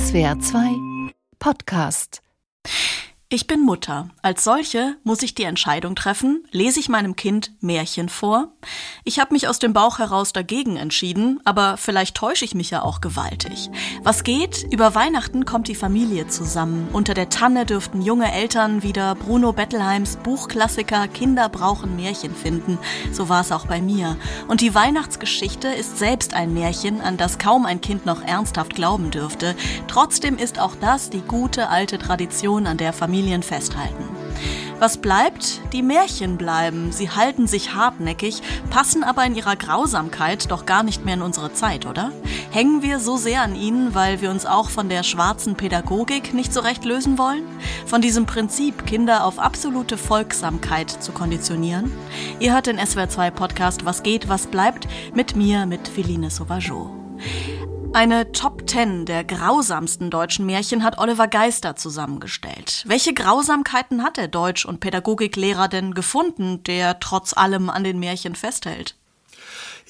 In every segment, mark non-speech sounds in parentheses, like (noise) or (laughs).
SWR 2 Podcast ich bin Mutter. Als solche muss ich die Entscheidung treffen, lese ich meinem Kind Märchen vor? Ich habe mich aus dem Bauch heraus dagegen entschieden, aber vielleicht täusche ich mich ja auch gewaltig. Was geht? Über Weihnachten kommt die Familie zusammen. Unter der Tanne dürften junge Eltern wieder Bruno Bettelheims Buchklassiker Kinder brauchen Märchen finden. So war es auch bei mir. Und die Weihnachtsgeschichte ist selbst ein Märchen, an das kaum ein Kind noch ernsthaft glauben dürfte. Trotzdem ist auch das die gute alte Tradition, an der Familie Familien festhalten. Was bleibt? Die Märchen bleiben. Sie halten sich hartnäckig, passen aber in ihrer Grausamkeit doch gar nicht mehr in unsere Zeit, oder? Hängen wir so sehr an ihnen, weil wir uns auch von der schwarzen Pädagogik nicht so recht lösen wollen? Von diesem Prinzip, Kinder auf absolute Folgsamkeit zu konditionieren? Ihr hört den SWR2 Podcast Was geht, was bleibt mit mir, mit Feline Sauvageau. Eine Top 10 der grausamsten deutschen Märchen hat Oliver Geister zusammengestellt. Welche Grausamkeiten hat der Deutsch- und Pädagogiklehrer denn gefunden, der trotz allem an den Märchen festhält?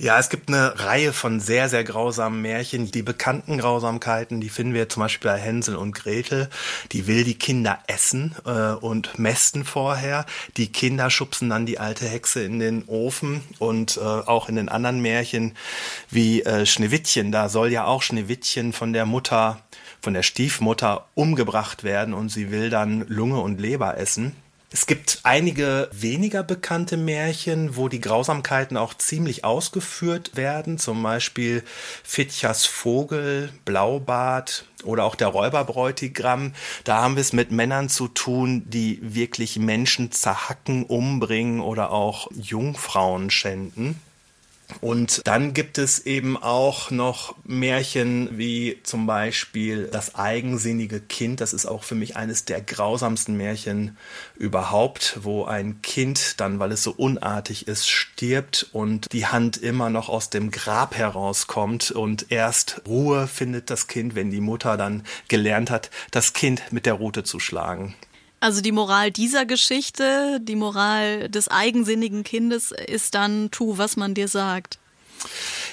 Ja, es gibt eine Reihe von sehr, sehr grausamen Märchen. Die bekannten Grausamkeiten, die finden wir zum Beispiel bei Hänsel und Gretel. Die will die Kinder essen äh, und mästen vorher. Die Kinder schubsen dann die alte Hexe in den Ofen und äh, auch in den anderen Märchen wie äh, Schneewittchen. Da soll ja auch Schneewittchen von der Mutter, von der Stiefmutter umgebracht werden und sie will dann Lunge und Leber essen. Es gibt einige weniger bekannte Märchen, wo die Grausamkeiten auch ziemlich ausgeführt werden, zum Beispiel Fitchas Vogel, Blaubart oder auch der Räuberbräutigam. Da haben wir es mit Männern zu tun, die wirklich Menschen zerhacken, umbringen oder auch Jungfrauen schänden. Und dann gibt es eben auch noch Märchen wie zum Beispiel Das eigensinnige Kind. Das ist auch für mich eines der grausamsten Märchen überhaupt, wo ein Kind dann, weil es so unartig ist, stirbt und die Hand immer noch aus dem Grab herauskommt und erst Ruhe findet das Kind, wenn die Mutter dann gelernt hat, das Kind mit der Rute zu schlagen. Also die Moral dieser Geschichte, die Moral des eigensinnigen Kindes ist dann, tu, was man dir sagt.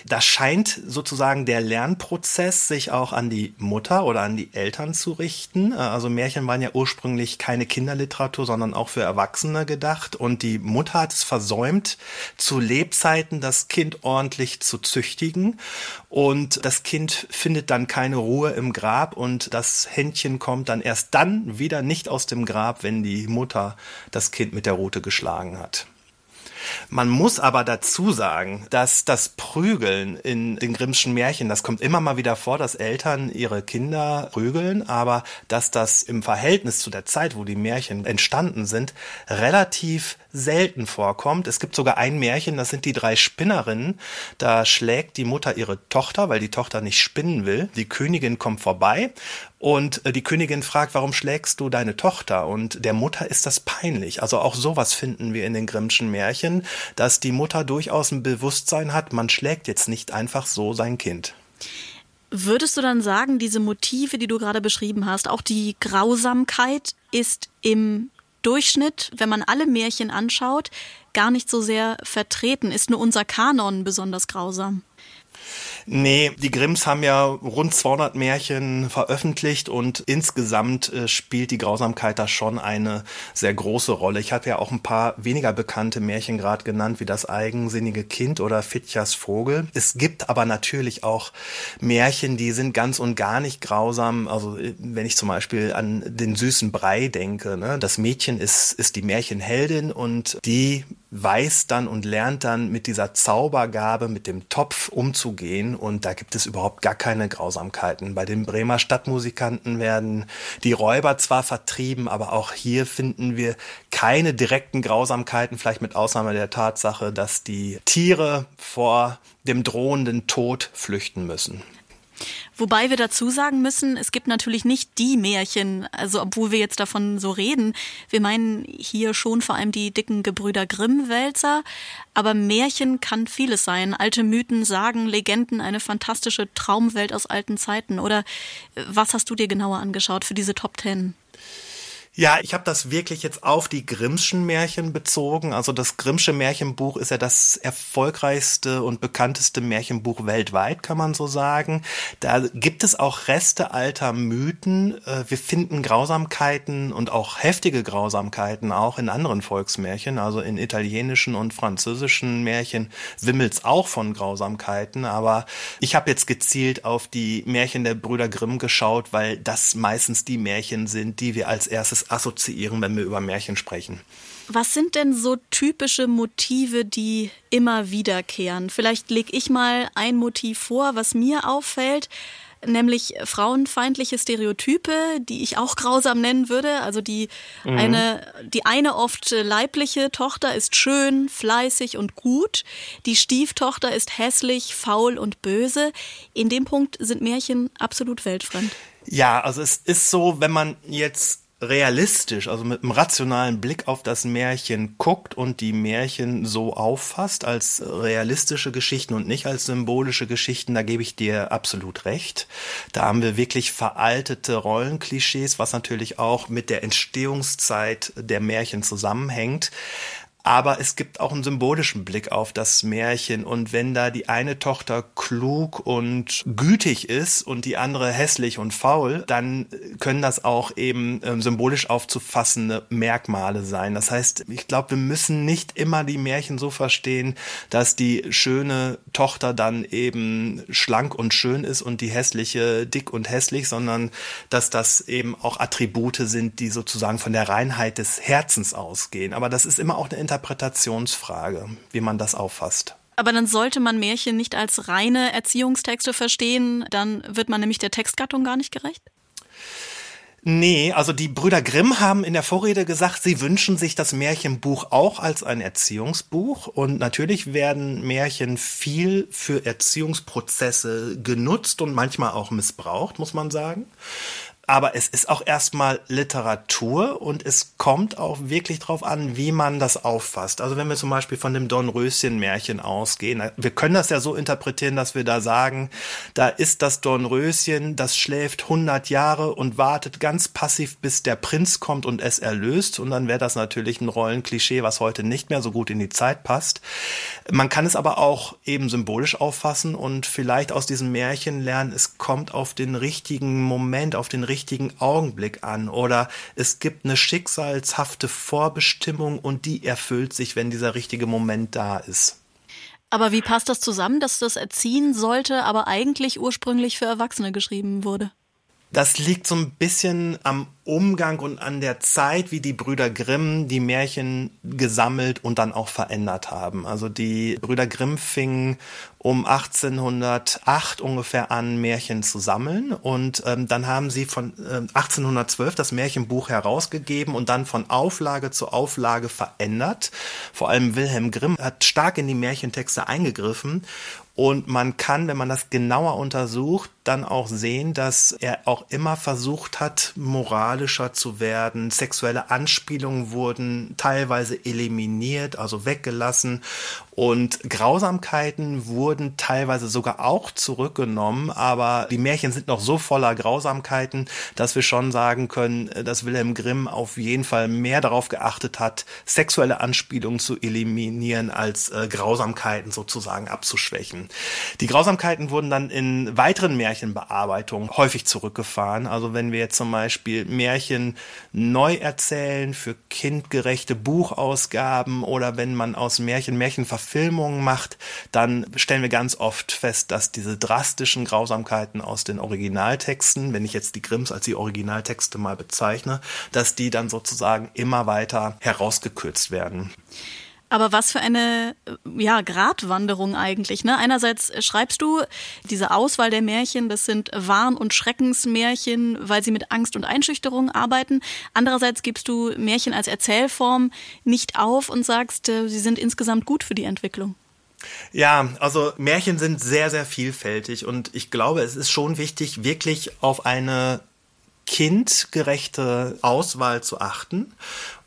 Da scheint sozusagen der Lernprozess sich auch an die Mutter oder an die Eltern zu richten. Also Märchen waren ja ursprünglich keine Kinderliteratur, sondern auch für Erwachsene gedacht. Und die Mutter hat es versäumt, zu Lebzeiten das Kind ordentlich zu züchtigen. Und das Kind findet dann keine Ruhe im Grab und das Händchen kommt dann erst dann wieder nicht aus dem Grab, wenn die Mutter das Kind mit der Rute geschlagen hat. Man muss aber dazu sagen, dass das Prügeln in den Grimmschen Märchen, das kommt immer mal wieder vor, dass Eltern ihre Kinder prügeln, aber dass das im Verhältnis zu der Zeit, wo die Märchen entstanden sind, relativ selten vorkommt. Es gibt sogar ein Märchen, das sind die drei Spinnerinnen. Da schlägt die Mutter ihre Tochter, weil die Tochter nicht spinnen will. Die Königin kommt vorbei und äh, die Königin fragt, warum schlägst du deine Tochter? Und der Mutter ist das peinlich. Also auch sowas finden wir in den Grimmschen Märchen, dass die Mutter durchaus ein Bewusstsein hat, man schlägt jetzt nicht einfach so sein Kind. Würdest du dann sagen, diese Motive, die du gerade beschrieben hast, auch die Grausamkeit ist im Durchschnitt, wenn man alle Märchen anschaut, gar nicht so sehr vertreten. Ist nur unser Kanon besonders grausam? Nee, die Grimms haben ja rund 200 Märchen veröffentlicht und insgesamt äh, spielt die Grausamkeit da schon eine sehr große Rolle. Ich hatte ja auch ein paar weniger bekannte Märchen gerade genannt, wie das eigensinnige Kind oder Fitjas Vogel. Es gibt aber natürlich auch Märchen, die sind ganz und gar nicht grausam. Also äh, wenn ich zum Beispiel an den süßen Brei denke, ne? das Mädchen ist, ist die Märchenheldin und die weiß dann und lernt dann mit dieser Zaubergabe, mit dem Topf umzugehen und da gibt es überhaupt gar keine Grausamkeiten. Bei den Bremer Stadtmusikanten werden die Räuber zwar vertrieben, aber auch hier finden wir keine direkten Grausamkeiten, vielleicht mit Ausnahme der Tatsache, dass die Tiere vor dem drohenden Tod flüchten müssen. Wobei wir dazu sagen müssen, es gibt natürlich nicht die Märchen, also obwohl wir jetzt davon so reden. Wir meinen hier schon vor allem die dicken Gebrüder Grimm-Wälzer. Aber Märchen kann vieles sein. Alte Mythen, Sagen, Legenden, eine fantastische Traumwelt aus alten Zeiten. Oder äh, was hast du dir genauer angeschaut für diese Top Ten? Ja, ich habe das wirklich jetzt auf die Grimmschen Märchen bezogen. Also das Grimmsche Märchenbuch ist ja das erfolgreichste und bekannteste Märchenbuch weltweit, kann man so sagen. Da gibt es auch Reste alter Mythen. Äh, wir finden Grausamkeiten und auch heftige Grausamkeiten auch in anderen Volksmärchen. Also in italienischen und französischen Märchen wimmelt's auch von Grausamkeiten. Aber ich habe jetzt gezielt auf die Märchen der Brüder Grimm geschaut, weil das meistens die Märchen sind, die wir als erstes assoziieren, wenn wir über Märchen sprechen. Was sind denn so typische Motive, die immer wiederkehren? Vielleicht lege ich mal ein Motiv vor, was mir auffällt nämlich frauenfeindliche Stereotype, die ich auch grausam nennen würde. Also die mhm. eine, die eine oft leibliche Tochter ist schön, fleißig und gut. Die Stieftochter ist hässlich, faul und böse. In dem Punkt sind Märchen absolut weltfremd. Ja, also es ist so, wenn man jetzt realistisch, also mit einem rationalen Blick auf das Märchen guckt und die Märchen so auffasst als realistische Geschichten und nicht als symbolische Geschichten, da gebe ich dir absolut recht. Da haben wir wirklich veraltete Rollenklischees, was natürlich auch mit der Entstehungszeit der Märchen zusammenhängt aber es gibt auch einen symbolischen Blick auf das Märchen. Und wenn da die eine Tochter klug und gütig ist und die andere hässlich und faul, dann können das auch eben ähm, symbolisch aufzufassende Merkmale sein. Das heißt, ich glaube, wir müssen nicht immer die Märchen so verstehen, dass die schöne Tochter dann eben schlank und schön ist und die hässliche dick und hässlich, sondern dass das eben auch Attribute sind, die sozusagen von der Reinheit des Herzens ausgehen. Aber das ist immer auch eine Interpretationsfrage, wie man das auffasst. Aber dann sollte man Märchen nicht als reine Erziehungstexte verstehen, dann wird man nämlich der Textgattung gar nicht gerecht? Nee, also die Brüder Grimm haben in der Vorrede gesagt, sie wünschen sich das Märchenbuch auch als ein Erziehungsbuch. Und natürlich werden Märchen viel für Erziehungsprozesse genutzt und manchmal auch missbraucht, muss man sagen aber es ist auch erstmal Literatur und es kommt auch wirklich drauf an, wie man das auffasst. Also wenn wir zum Beispiel von dem Dornröschen-Märchen ausgehen, wir können das ja so interpretieren, dass wir da sagen, da ist das Dornröschen, das schläft 100 Jahre und wartet ganz passiv, bis der Prinz kommt und es erlöst. Und dann wäre das natürlich ein Rollenklischee, was heute nicht mehr so gut in die Zeit passt. Man kann es aber auch eben symbolisch auffassen und vielleicht aus diesem Märchen lernen, es kommt auf den richtigen Moment, auf den richtigen richtigen Augenblick an oder es gibt eine schicksalshafte Vorbestimmung und die erfüllt sich, wenn dieser richtige Moment da ist. Aber wie passt das zusammen, dass das erziehen sollte, aber eigentlich ursprünglich für Erwachsene geschrieben wurde? Das liegt so ein bisschen am Umgang und an der Zeit, wie die Brüder Grimm die Märchen gesammelt und dann auch verändert haben. Also die Brüder Grimm fingen um 1808 ungefähr an, Märchen zu sammeln. Und ähm, dann haben sie von äh, 1812 das Märchenbuch herausgegeben und dann von Auflage zu Auflage verändert. Vor allem Wilhelm Grimm hat stark in die Märchentexte eingegriffen und man kann, wenn man das genauer untersucht, dann auch sehen, dass er auch immer versucht hat, moralischer zu werden. Sexuelle Anspielungen wurden teilweise eliminiert, also weggelassen. Und Grausamkeiten wurden teilweise sogar auch zurückgenommen, aber die Märchen sind noch so voller Grausamkeiten, dass wir schon sagen können, dass Wilhelm Grimm auf jeden Fall mehr darauf geachtet hat, sexuelle Anspielungen zu eliminieren, als äh, Grausamkeiten sozusagen abzuschwächen. Die Grausamkeiten wurden dann in weiteren Märchenbearbeitungen häufig zurückgefahren. Also wenn wir jetzt zum Beispiel Märchen neu erzählen für kindgerechte Buchausgaben oder wenn man aus Märchen Märchen Verfilmungen macht, dann stellen wir ganz oft fest, dass diese drastischen Grausamkeiten aus den Originaltexten, wenn ich jetzt die Grimms als die Originaltexte mal bezeichne, dass die dann sozusagen immer weiter herausgekürzt werden. Aber was für eine ja, Gratwanderung eigentlich. Ne? Einerseits schreibst du diese Auswahl der Märchen, das sind Warn- und Schreckensmärchen, weil sie mit Angst und Einschüchterung arbeiten. Andererseits gibst du Märchen als Erzählform nicht auf und sagst, äh, sie sind insgesamt gut für die Entwicklung. Ja, also Märchen sind sehr, sehr vielfältig und ich glaube, es ist schon wichtig, wirklich auf eine kindgerechte Auswahl zu achten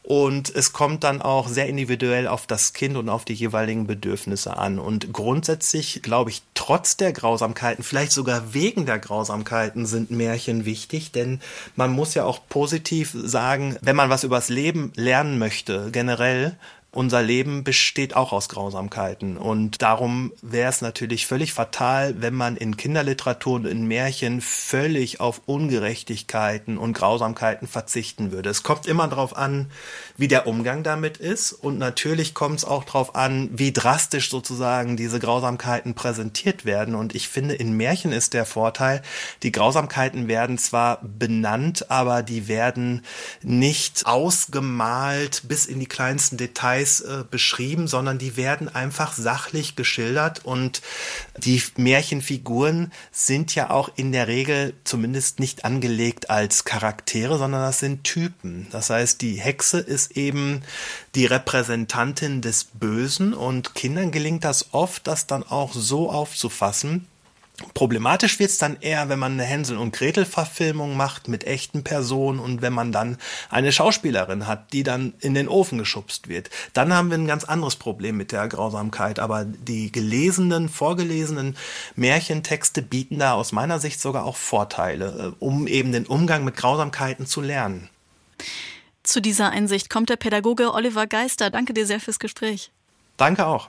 und es kommt dann auch sehr individuell auf das Kind und auf die jeweiligen Bedürfnisse an. Und grundsätzlich glaube ich trotz der Grausamkeiten, vielleicht sogar wegen der Grausamkeiten sind Märchen wichtig, denn man muss ja auch positiv sagen, wenn man was übers Leben lernen möchte, generell, unser Leben besteht auch aus Grausamkeiten. Und darum wäre es natürlich völlig fatal, wenn man in Kinderliteratur und in Märchen völlig auf Ungerechtigkeiten und Grausamkeiten verzichten würde. Es kommt immer darauf an, wie der Umgang damit ist. Und natürlich kommt es auch darauf an, wie drastisch sozusagen diese Grausamkeiten präsentiert werden. Und ich finde, in Märchen ist der Vorteil, die Grausamkeiten werden zwar benannt, aber die werden nicht ausgemalt bis in die kleinsten Details Details äh, beschrieben, sondern die werden einfach sachlich geschildert und die Märchenfiguren sind ja auch in der Regel zumindest nicht angelegt als Charaktere, sondern das sind Typen. Das heißt, die Hexe ist eben die Repräsentantin des Bösen und Kindern gelingt das oft, das dann auch so aufzufassen, Problematisch wird's dann eher, wenn man eine Hänsel und Gretel Verfilmung macht mit echten Personen und wenn man dann eine Schauspielerin hat, die dann in den Ofen geschubst wird. Dann haben wir ein ganz anderes Problem mit der Grausamkeit. Aber die gelesenen, vorgelesenen Märchentexte bieten da aus meiner Sicht sogar auch Vorteile, äh, um eben den Umgang mit Grausamkeiten zu lernen. Zu dieser Einsicht kommt der Pädagoge Oliver Geister. Danke dir sehr fürs Gespräch. Danke auch.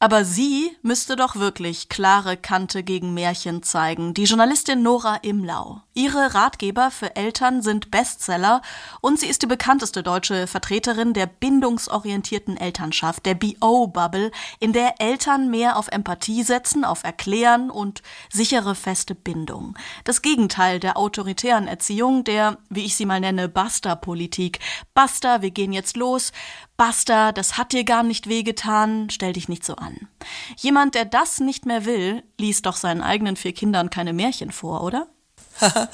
Aber sie müsste doch wirklich klare Kante gegen Märchen zeigen. Die Journalistin Nora Imlau. Ihre Ratgeber für Eltern sind Bestseller und sie ist die bekannteste deutsche Vertreterin der bindungsorientierten Elternschaft, der BO-Bubble, in der Eltern mehr auf Empathie setzen, auf Erklären und sichere feste Bindung. Das Gegenteil der autoritären Erziehung, der, wie ich sie mal nenne, Basta-Politik. Basta, wir gehen jetzt los. Basta, das hat dir gar nicht wehgetan, stell dich nicht so an. Jemand, der das nicht mehr will, liest doch seinen eigenen vier Kindern keine Märchen vor, oder? (laughs)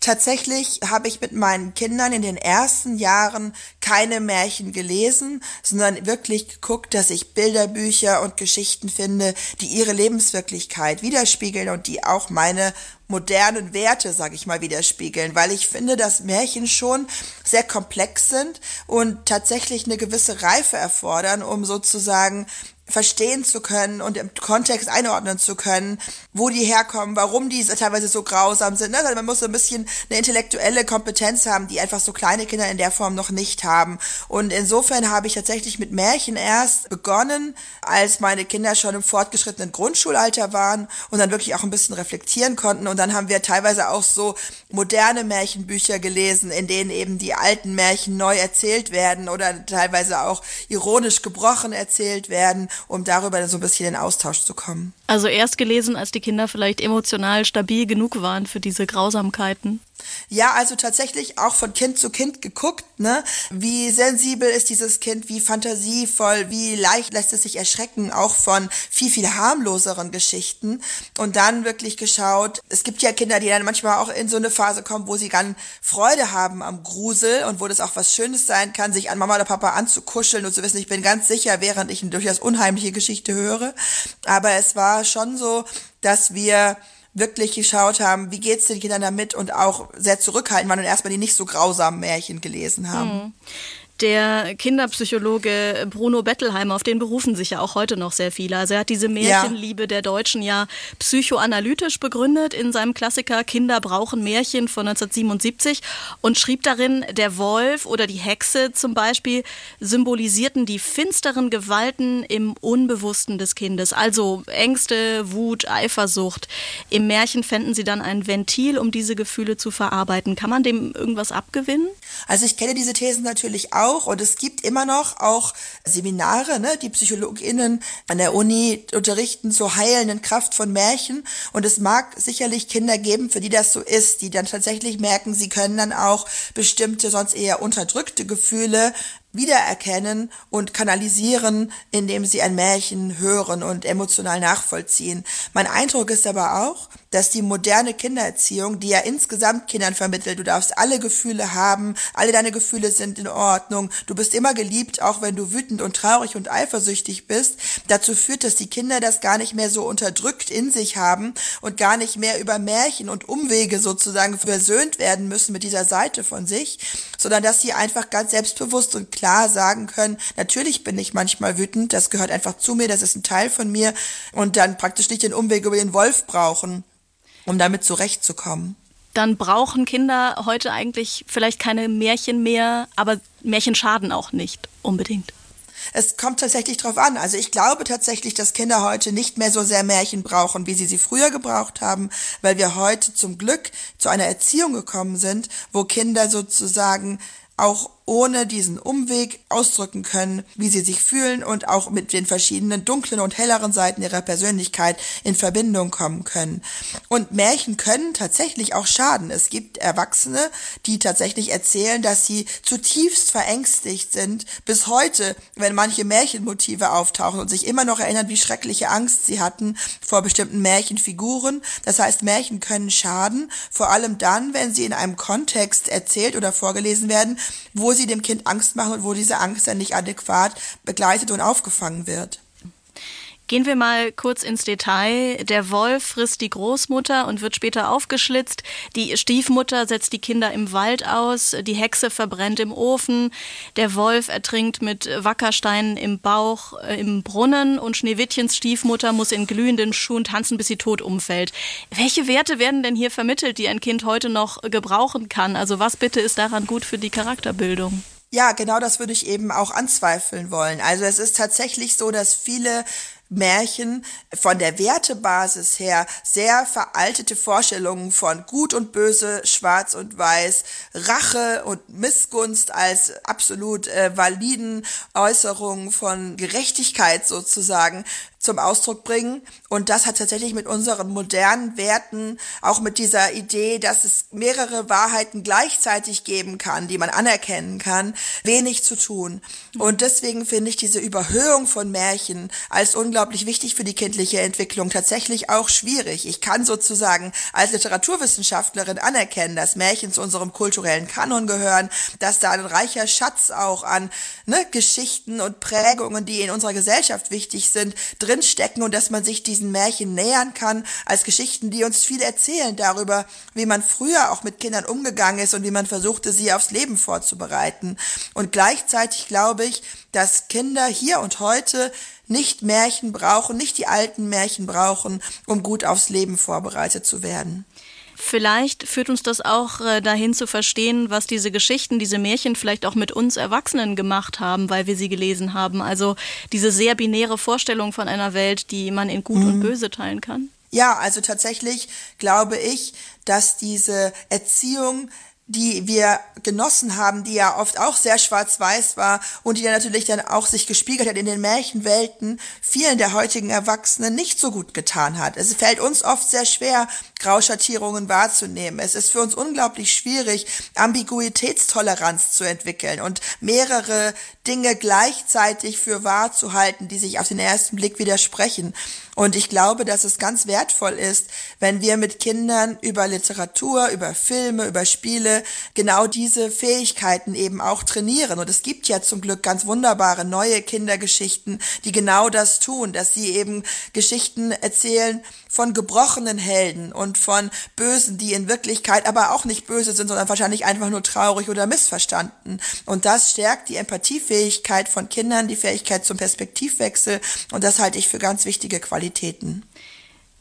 Tatsächlich habe ich mit meinen Kindern in den ersten Jahren keine Märchen gelesen, sondern wirklich geguckt, dass ich Bilderbücher und Geschichten finde, die ihre Lebenswirklichkeit widerspiegeln und die auch meine modernen Werte, sage ich mal, widerspiegeln, weil ich finde, dass Märchen schon sehr komplex sind und tatsächlich eine gewisse Reife erfordern, um sozusagen verstehen zu können und im Kontext einordnen zu können, wo die herkommen, warum die teilweise so grausam sind. Also man muss so ein bisschen eine intellektuelle Kompetenz haben, die einfach so kleine Kinder in der Form noch nicht haben. Und insofern habe ich tatsächlich mit Märchen erst begonnen, als meine Kinder schon im fortgeschrittenen Grundschulalter waren und dann wirklich auch ein bisschen reflektieren konnten. Und dann haben wir teilweise auch so moderne Märchenbücher gelesen, in denen eben die alten Märchen neu erzählt werden oder teilweise auch ironisch gebrochen erzählt werden um darüber so ein bisschen in Austausch zu kommen. Also erst gelesen, als die Kinder vielleicht emotional stabil genug waren für diese Grausamkeiten. Ja, also tatsächlich auch von Kind zu Kind geguckt, ne? Wie sensibel ist dieses Kind, wie fantasievoll, wie leicht lässt es sich erschrecken, auch von viel, viel harmloseren Geschichten. Und dann wirklich geschaut, es gibt ja Kinder, die dann manchmal auch in so eine Phase kommen, wo sie ganz Freude haben am Grusel und wo das auch was Schönes sein kann, sich an Mama oder Papa anzukuscheln und zu wissen, ich bin ganz sicher, während ich eine durchaus unheimliche Geschichte höre. Aber es war schon so, dass wir wirklich geschaut haben, wie geht's den Kindern damit und auch sehr zurückhaltend waren und erstmal die nicht so grausamen Märchen gelesen haben. Mhm der Kinderpsychologe Bruno Bettelheimer, auf den berufen sich ja auch heute noch sehr viele. Also er hat diese Märchenliebe der Deutschen ja psychoanalytisch begründet in seinem Klassiker Kinder brauchen Märchen von 1977 und schrieb darin, der Wolf oder die Hexe zum Beispiel symbolisierten die finsteren Gewalten im Unbewussten des Kindes. Also Ängste, Wut, Eifersucht. Im Märchen fänden sie dann ein Ventil, um diese Gefühle zu verarbeiten. Kann man dem irgendwas abgewinnen? Also ich kenne diese Thesen natürlich auch auch und es gibt immer noch auch Seminare, ne, die PsychologInnen an der Uni unterrichten zur heilenden Kraft von Märchen. Und es mag sicherlich Kinder geben, für die das so ist, die dann tatsächlich merken, sie können dann auch bestimmte sonst eher unterdrückte Gefühle wiedererkennen und kanalisieren, indem sie ein Märchen hören und emotional nachvollziehen. Mein Eindruck ist aber auch, dass die moderne Kindererziehung, die ja insgesamt Kindern vermittelt, du darfst alle Gefühle haben, alle deine Gefühle sind in Ordnung, du bist immer geliebt, auch wenn du wütend und traurig und eifersüchtig bist, dazu führt, dass die Kinder das gar nicht mehr so unterdrückt in sich haben und gar nicht mehr über Märchen und Umwege sozusagen versöhnt werden müssen mit dieser Seite von sich, sondern dass sie einfach ganz selbstbewusst und klar sagen können, natürlich bin ich manchmal wütend, das gehört einfach zu mir, das ist ein Teil von mir und dann praktisch nicht den Umweg über den Wolf brauchen, um damit zurechtzukommen dann brauchen Kinder heute eigentlich vielleicht keine Märchen mehr, aber Märchen schaden auch nicht unbedingt. Es kommt tatsächlich drauf an. Also ich glaube tatsächlich, dass Kinder heute nicht mehr so sehr Märchen brauchen, wie sie sie früher gebraucht haben, weil wir heute zum Glück zu einer Erziehung gekommen sind, wo Kinder sozusagen auch ohne diesen Umweg ausdrücken können, wie sie sich fühlen und auch mit den verschiedenen dunklen und helleren Seiten ihrer Persönlichkeit in Verbindung kommen können. Und Märchen können tatsächlich auch schaden. Es gibt Erwachsene, die tatsächlich erzählen, dass sie zutiefst verängstigt sind, bis heute, wenn manche Märchenmotive auftauchen und sich immer noch erinnern, wie schreckliche Angst sie hatten vor bestimmten Märchenfiguren. Das heißt, Märchen können schaden, vor allem dann, wenn sie in einem Kontext erzählt oder vorgelesen werden, wo sie dem Kind Angst machen und wo diese Angst dann nicht adäquat begleitet und aufgefangen wird. Gehen wir mal kurz ins Detail. Der Wolf frisst die Großmutter und wird später aufgeschlitzt. Die Stiefmutter setzt die Kinder im Wald aus. Die Hexe verbrennt im Ofen. Der Wolf ertrinkt mit Wackersteinen im Bauch äh, im Brunnen und Schneewittchens Stiefmutter muss in glühenden Schuhen tanzen, bis sie tot umfällt. Welche Werte werden denn hier vermittelt, die ein Kind heute noch gebrauchen kann? Also was bitte ist daran gut für die Charakterbildung? Ja, genau das würde ich eben auch anzweifeln wollen. Also es ist tatsächlich so, dass viele Märchen von der Wertebasis her sehr veraltete Vorstellungen von Gut und Böse, Schwarz und Weiß, Rache und Missgunst als absolut äh, validen Äußerungen von Gerechtigkeit sozusagen zum Ausdruck bringen. Und das hat tatsächlich mit unseren modernen Werten, auch mit dieser Idee, dass es mehrere Wahrheiten gleichzeitig geben kann, die man anerkennen kann, wenig zu tun. Und deswegen finde ich diese Überhöhung von Märchen als unglaublich wichtig für die kindliche Entwicklung tatsächlich auch schwierig. Ich kann sozusagen als Literaturwissenschaftlerin anerkennen, dass Märchen zu unserem kulturellen Kanon gehören, dass da ein reicher Schatz auch an ne, Geschichten und Prägungen, die in unserer Gesellschaft wichtig sind, drinstecken und dass man sich diesen Märchen nähern kann als Geschichten, die uns viel erzählen darüber, wie man früher auch mit Kindern umgegangen ist und wie man versuchte, sie aufs Leben vorzubereiten. Und gleichzeitig glaube ich, dass Kinder hier und heute nicht Märchen brauchen, nicht die alten Märchen brauchen, um gut aufs Leben vorbereitet zu werden. Vielleicht führt uns das auch äh, dahin zu verstehen, was diese Geschichten, diese Märchen vielleicht auch mit uns Erwachsenen gemacht haben, weil wir sie gelesen haben. Also diese sehr binäre Vorstellung von einer Welt, die man in Gut mhm. und Böse teilen kann. Ja, also tatsächlich glaube ich, dass diese Erziehung die wir genossen haben, die ja oft auch sehr schwarz-weiß war und die dann natürlich dann auch sich gespiegelt hat in den Märchenwelten, vielen der heutigen Erwachsenen nicht so gut getan hat. Es fällt uns oft sehr schwer, Grauschattierungen wahrzunehmen. Es ist für uns unglaublich schwierig, Ambiguitätstoleranz zu entwickeln und mehrere Dinge gleichzeitig für wahr zu halten, die sich auf den ersten Blick widersprechen. Und ich glaube, dass es ganz wertvoll ist, wenn wir mit Kindern über Literatur, über Filme, über Spiele genau diese Fähigkeiten eben auch trainieren. Und es gibt ja zum Glück ganz wunderbare neue Kindergeschichten, die genau das tun, dass sie eben Geschichten erzählen von gebrochenen Helden und von Bösen, die in Wirklichkeit aber auch nicht böse sind, sondern wahrscheinlich einfach nur traurig oder missverstanden. Und das stärkt die Empathiefähigkeit von Kindern, die Fähigkeit zum Perspektivwechsel. Und das halte ich für ganz wichtige Qualität. Qualitäten.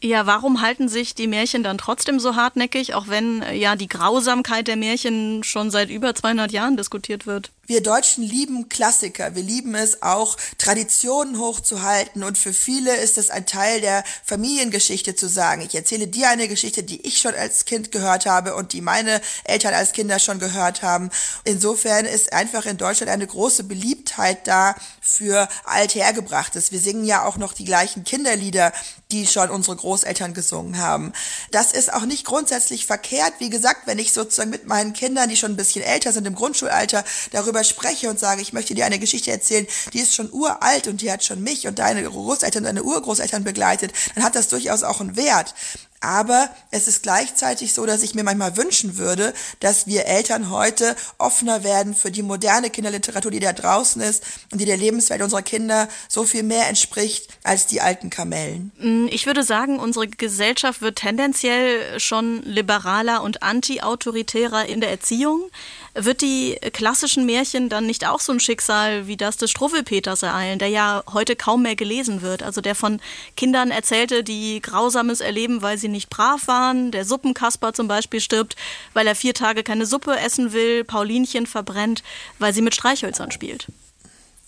Ja, warum halten sich die Märchen dann trotzdem so hartnäckig, auch wenn ja die Grausamkeit der Märchen schon seit über 200 Jahren diskutiert wird? Wir Deutschen lieben Klassiker. Wir lieben es auch, Traditionen hochzuhalten. Und für viele ist es ein Teil der Familiengeschichte zu sagen, ich erzähle dir eine Geschichte, die ich schon als Kind gehört habe und die meine Eltern als Kinder schon gehört haben. Insofern ist einfach in Deutschland eine große Beliebtheit da für althergebrachtes. Wir singen ja auch noch die gleichen Kinderlieder, die schon unsere Großeltern gesungen haben. Das ist auch nicht grundsätzlich verkehrt. Wie gesagt, wenn ich sozusagen mit meinen Kindern, die schon ein bisschen älter sind, im Grundschulalter, darüber darüber spreche und sage, ich möchte dir eine Geschichte erzählen, die ist schon uralt und die hat schon mich und deine Großeltern deine Urgroßeltern begleitet, dann hat das durchaus auch einen Wert. Aber es ist gleichzeitig so, dass ich mir manchmal wünschen würde, dass wir Eltern heute offener werden für die moderne Kinderliteratur, die da draußen ist und die der Lebenswelt unserer Kinder so viel mehr entspricht als die alten Kamellen. Mm, ich würde sagen, unsere Gesellschaft wird tendenziell schon liberaler und anti-autoritärer in der Erziehung. Wird die klassischen Märchen dann nicht auch so ein Schicksal wie das des Struwwelpeters ereilen, der ja heute kaum mehr gelesen wird? Also der von Kindern erzählte, die Grausames erleben, weil sie nicht brav waren. Der Suppenkasper zum Beispiel stirbt, weil er vier Tage keine Suppe essen will. Paulinchen verbrennt, weil sie mit Streichhölzern spielt.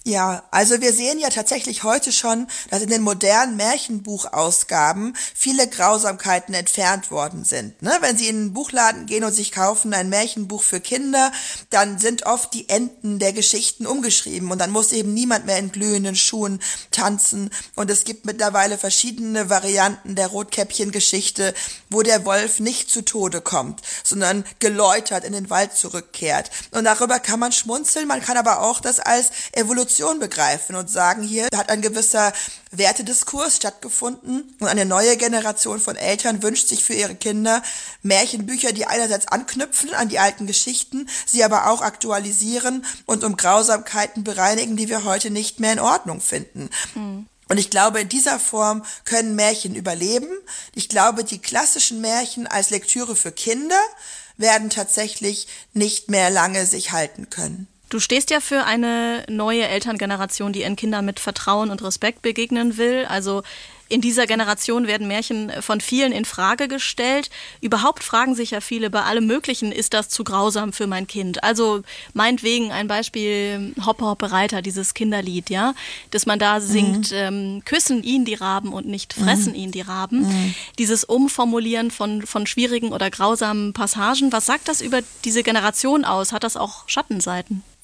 Ja, also wir sehen ja tatsächlich heute schon, dass in den modernen Märchenbuchausgaben viele Grausamkeiten entfernt worden sind. Ne? Wenn Sie in einen Buchladen gehen und sich kaufen ein Märchenbuch für Kinder, dann sind oft die Enden der Geschichten umgeschrieben und dann muss eben niemand mehr in glühenden Schuhen tanzen. Und es gibt mittlerweile verschiedene Varianten der Rotkäppchen-Geschichte, wo der Wolf nicht zu Tode kommt, sondern geläutert in den Wald zurückkehrt. Und darüber kann man schmunzeln, man kann aber auch das als Evolution Evolution begreifen und sagen, hier hat ein gewisser Wertediskurs stattgefunden und eine neue Generation von Eltern wünscht sich für ihre Kinder Märchenbücher, die einerseits anknüpfen an die alten Geschichten, sie aber auch aktualisieren und um Grausamkeiten bereinigen, die wir heute nicht mehr in Ordnung finden. Mhm. Und ich glaube, in dieser Form können Märchen überleben. Ich glaube, die klassischen Märchen als Lektüre für Kinder werden tatsächlich nicht mehr lange sich halten können. Du stehst ja für eine neue Elterngeneration, die ihren Kindern mit Vertrauen und Respekt begegnen will. Also in dieser Generation werden Märchen von vielen in Frage gestellt. Überhaupt fragen sich ja viele bei allem Möglichen, ist das zu grausam für mein Kind? Also meinetwegen ein Beispiel Hoppe Hoppe Reiter, dieses Kinderlied, ja, dass man da singt, mhm. ähm, küssen ihn die Raben und nicht fressen mhm. ihn die Raben. Mhm. Dieses Umformulieren von, von schwierigen oder grausamen Passagen, was sagt das über diese Generation aus? Hat das auch Schattenseiten?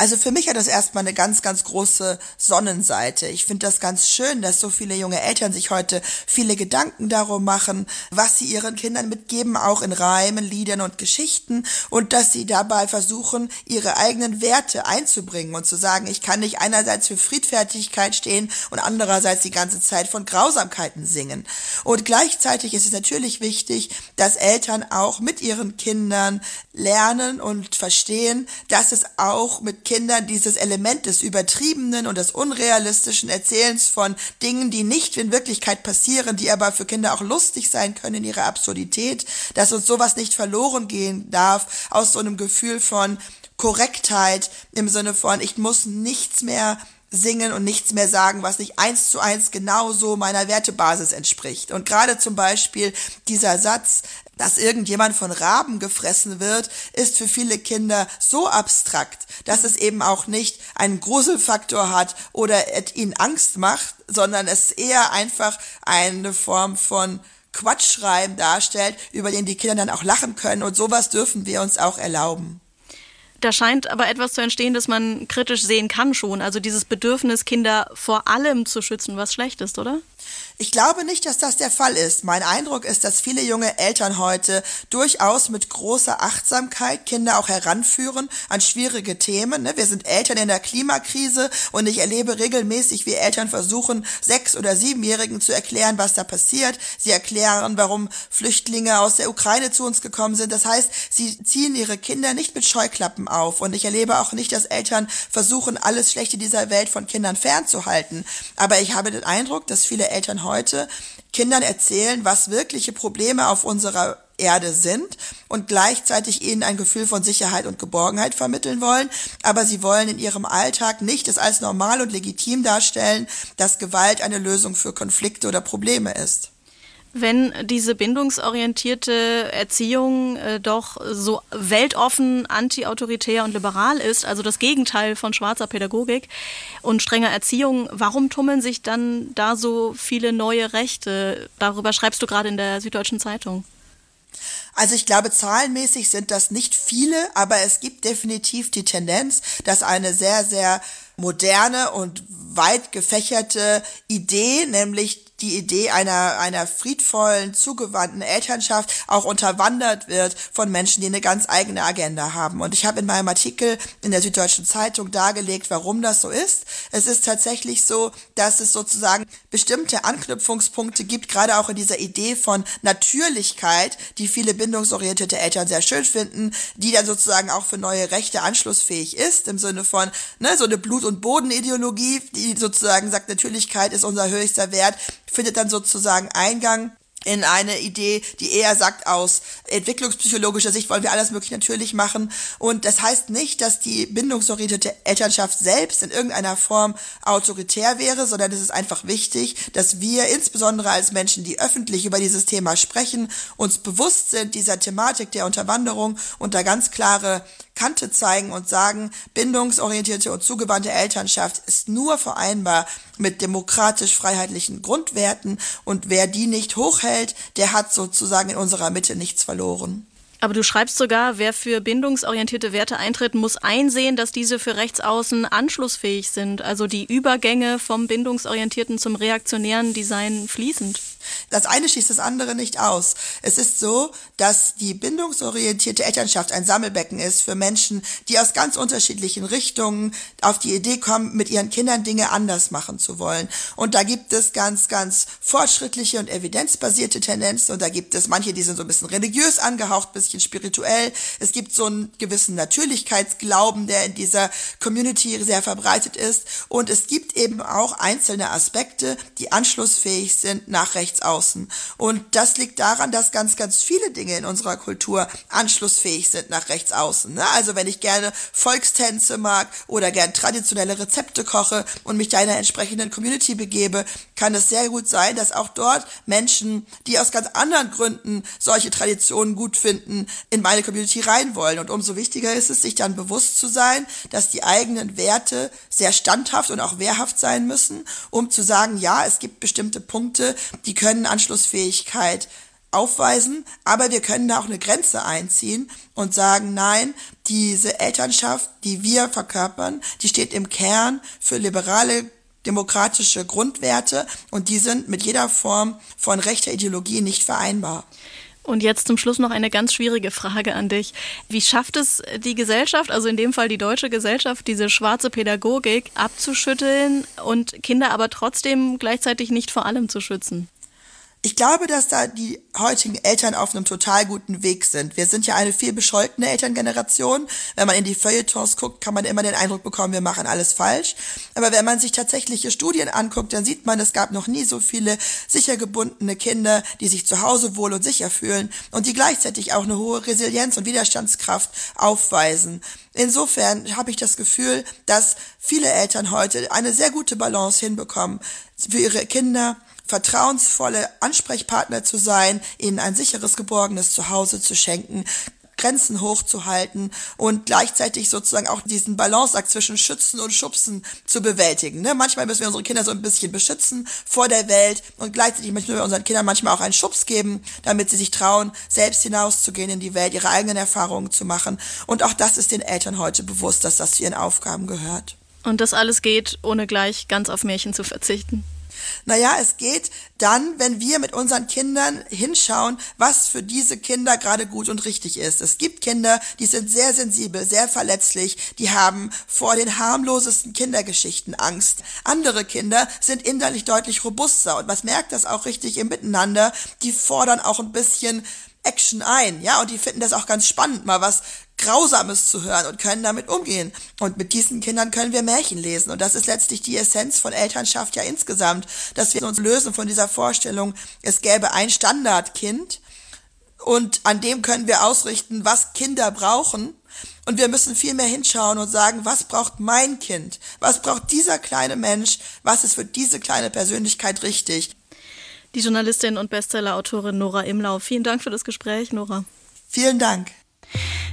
Also für mich hat das erstmal eine ganz, ganz große Sonnenseite. Ich finde das ganz schön, dass so viele junge Eltern sich heute viele Gedanken darum machen, was sie ihren Kindern mitgeben, auch in Reimen, Liedern und Geschichten und dass sie dabei versuchen, ihre eigenen Werte einzubringen und zu sagen, ich kann nicht einerseits für Friedfertigkeit stehen und andererseits die ganze Zeit von Grausamkeiten singen. Und gleichzeitig ist es natürlich wichtig, dass Eltern auch mit ihren Kindern lernen und verstehen, dass es auch mit Kindern dieses Element des Übertriebenen und des unrealistischen Erzählens von Dingen, die nicht in Wirklichkeit passieren, die aber für Kinder auch lustig sein können in ihrer Absurdität, dass uns sowas nicht verloren gehen darf aus so einem Gefühl von Korrektheit im Sinne von, ich muss nichts mehr singen und nichts mehr sagen, was nicht eins zu eins genauso meiner Wertebasis entspricht. Und gerade zum Beispiel dieser Satz, dass irgendjemand von Raben gefressen wird, ist für viele Kinder so abstrakt, dass es eben auch nicht einen Gruselfaktor hat oder ihnen Angst macht, sondern es eher einfach eine Form von Quatschschreiben darstellt, über den die Kinder dann auch lachen können. Und sowas dürfen wir uns auch erlauben. Da scheint aber etwas zu entstehen, das man kritisch sehen kann schon. Also dieses Bedürfnis, Kinder vor allem zu schützen, was schlecht ist, oder? Ich glaube nicht, dass das der Fall ist. Mein Eindruck ist, dass viele junge Eltern heute durchaus mit großer Achtsamkeit Kinder auch heranführen an schwierige Themen. Ne? Wir sind Eltern in der Klimakrise und ich erlebe regelmäßig, wie Eltern versuchen, sechs- oder siebenjährigen zu erklären, was da passiert. Sie erklären, warum Flüchtlinge aus der Ukraine zu uns gekommen sind. Das heißt, sie ziehen ihre Kinder nicht mit Scheuklappen auf. Und ich erlebe auch nicht, dass Eltern versuchen, alles Schlechte dieser Welt von Kindern fernzuhalten. Aber ich habe den Eindruck, dass viele Eltern heute Kindern erzählen, was wirkliche Probleme auf unserer Erde sind und gleichzeitig ihnen ein Gefühl von Sicherheit und Geborgenheit vermitteln wollen. Aber sie wollen in ihrem Alltag nicht es als normal und legitim darstellen, dass Gewalt eine Lösung für Konflikte oder Probleme ist. Wenn diese bindungsorientierte Erziehung äh, doch so weltoffen, antiautoritär und liberal ist, also das Gegenteil von schwarzer Pädagogik und strenger Erziehung, warum tummeln sich dann da so viele neue Rechte? Darüber schreibst du gerade in der Süddeutschen Zeitung. Also ich glaube, zahlenmäßig sind das nicht viele, aber es gibt definitiv die Tendenz, dass eine sehr, sehr moderne und weit gefächerte Idee, nämlich die Idee einer, einer friedvollen, zugewandten Elternschaft auch unterwandert wird von Menschen, die eine ganz eigene Agenda haben. Und ich habe in meinem Artikel in der Süddeutschen Zeitung dargelegt, warum das so ist. Es ist tatsächlich so, dass es sozusagen bestimmte Anknüpfungspunkte gibt, gerade auch in dieser Idee von Natürlichkeit, die viele bindungsorientierte Eltern sehr schön finden, die dann sozusagen auch für neue Rechte anschlussfähig ist, im Sinne von ne, so eine Blut- und Bodenideologie, die sozusagen sagt, Natürlichkeit ist unser höchster Wert findet dann sozusagen Eingang in eine Idee, die eher sagt, aus entwicklungspsychologischer Sicht wollen wir alles möglich natürlich machen. Und das heißt nicht, dass die bindungsorientierte Elternschaft selbst in irgendeiner Form autoritär wäre, sondern es ist einfach wichtig, dass wir insbesondere als Menschen, die öffentlich über dieses Thema sprechen, uns bewusst sind dieser Thematik der Unterwanderung und da ganz klare Kante zeigen und sagen, bindungsorientierte und zugewandte Elternschaft ist nur vereinbar mit demokratisch-freiheitlichen Grundwerten und wer die nicht hochhält, der hat sozusagen in unserer Mitte nichts verloren. Aber du schreibst sogar, wer für bindungsorientierte Werte eintritt, muss einsehen, dass diese für Rechtsaußen anschlussfähig sind. Also die Übergänge vom bindungsorientierten zum reaktionären Design fließend. Das eine schließt das andere nicht aus. Es ist so, dass die bindungsorientierte Elternschaft ein Sammelbecken ist für Menschen, die aus ganz unterschiedlichen Richtungen auf die Idee kommen, mit ihren Kindern Dinge anders machen zu wollen. Und da gibt es ganz, ganz fortschrittliche und evidenzbasierte Tendenzen und da gibt es manche, die sind so ein bisschen religiös angehaucht, bisschen spirituell. Es gibt so einen gewissen Natürlichkeitsglauben, der in dieser Community sehr verbreitet ist. Und es gibt eben auch einzelne Aspekte, die anschlussfähig sind nach rechts außen. Und das liegt daran, dass ganz, ganz viele Dinge in unserer Kultur anschlussfähig sind nach rechts außen. Ne? Also wenn ich gerne Volkstänze mag oder gern traditionelle Rezepte koche und mich da entsprechenden Community begebe, kann es sehr gut sein, dass auch dort Menschen, die aus ganz anderen Gründen solche Traditionen gut finden, in meine Community rein wollen. Und umso wichtiger ist es, sich dann bewusst zu sein, dass die eigenen Werte sehr standhaft und auch wehrhaft sein müssen, um zu sagen, ja, es gibt bestimmte Punkte, die können Anschlussfähigkeit aufweisen, aber wir können da auch eine Grenze einziehen und sagen, nein, diese Elternschaft, die wir verkörpern, die steht im Kern für liberale demokratische Grundwerte und die sind mit jeder Form von rechter Ideologie nicht vereinbar. Und jetzt zum Schluss noch eine ganz schwierige Frage an dich. Wie schafft es die Gesellschaft, also in dem Fall die deutsche Gesellschaft, diese schwarze Pädagogik abzuschütteln und Kinder aber trotzdem gleichzeitig nicht vor allem zu schützen? Ich glaube, dass da die heutigen Eltern auf einem total guten Weg sind. Wir sind ja eine viel bescholtene Elterngeneration. Wenn man in die Feuilletons guckt, kann man immer den Eindruck bekommen, wir machen alles falsch. Aber wenn man sich tatsächliche Studien anguckt, dann sieht man, es gab noch nie so viele sicher gebundene Kinder, die sich zu Hause wohl und sicher fühlen und die gleichzeitig auch eine hohe Resilienz und Widerstandskraft aufweisen. Insofern habe ich das Gefühl, dass viele Eltern heute eine sehr gute Balance hinbekommen für ihre Kinder vertrauensvolle Ansprechpartner zu sein, ihnen ein sicheres, geborgenes Zuhause zu schenken, Grenzen hochzuhalten und gleichzeitig sozusagen auch diesen Balanceakt zwischen Schützen und Schubsen zu bewältigen. Ne? Manchmal müssen wir unsere Kinder so ein bisschen beschützen vor der Welt und gleichzeitig müssen wir unseren Kindern manchmal auch einen Schubs geben, damit sie sich trauen, selbst hinauszugehen in die Welt, ihre eigenen Erfahrungen zu machen. Und auch das ist den Eltern heute bewusst, dass das zu ihren Aufgaben gehört. Und das alles geht, ohne gleich ganz auf Märchen zu verzichten. Naja, es geht dann, wenn wir mit unseren Kindern hinschauen, was für diese Kinder gerade gut und richtig ist. Es gibt Kinder, die sind sehr sensibel, sehr verletzlich, die haben vor den harmlosesten Kindergeschichten Angst. Andere Kinder sind innerlich deutlich robuster und man merkt das auch richtig im Miteinander. Die fordern auch ein bisschen Action ein, ja, und die finden das auch ganz spannend, mal was Grausames zu hören und können damit umgehen. Und mit diesen Kindern können wir Märchen lesen. Und das ist letztlich die Essenz von Elternschaft ja insgesamt, dass wir uns lösen von dieser Vorstellung, es gäbe ein Standardkind und an dem können wir ausrichten, was Kinder brauchen. Und wir müssen viel mehr hinschauen und sagen, was braucht mein Kind? Was braucht dieser kleine Mensch? Was ist für diese kleine Persönlichkeit richtig? Die Journalistin und Bestsellerautorin Nora Imlau. Vielen Dank für das Gespräch, Nora. Vielen Dank.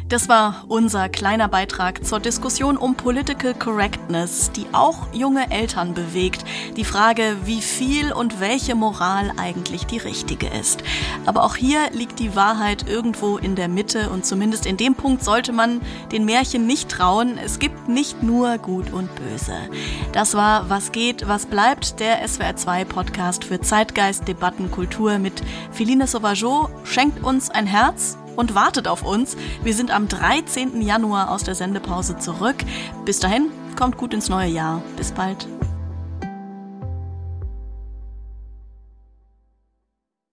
Das war unser kleiner Beitrag zur Diskussion um Political Correctness, die auch junge Eltern bewegt. Die Frage, wie viel und welche Moral eigentlich die richtige ist. Aber auch hier liegt die Wahrheit irgendwo in der Mitte und zumindest in dem Punkt sollte man den Märchen nicht trauen. Es gibt nicht nur Gut und Böse. Das war Was geht, was bleibt, der SWR2 Podcast für Zeitgeist, Debatten, Kultur mit Philine Sauvageau. Schenkt uns ein Herz und wartet auf uns. Wir sind am 13. Januar aus der Sendepause zurück. Bis dahin, kommt gut ins neue Jahr. Bis bald.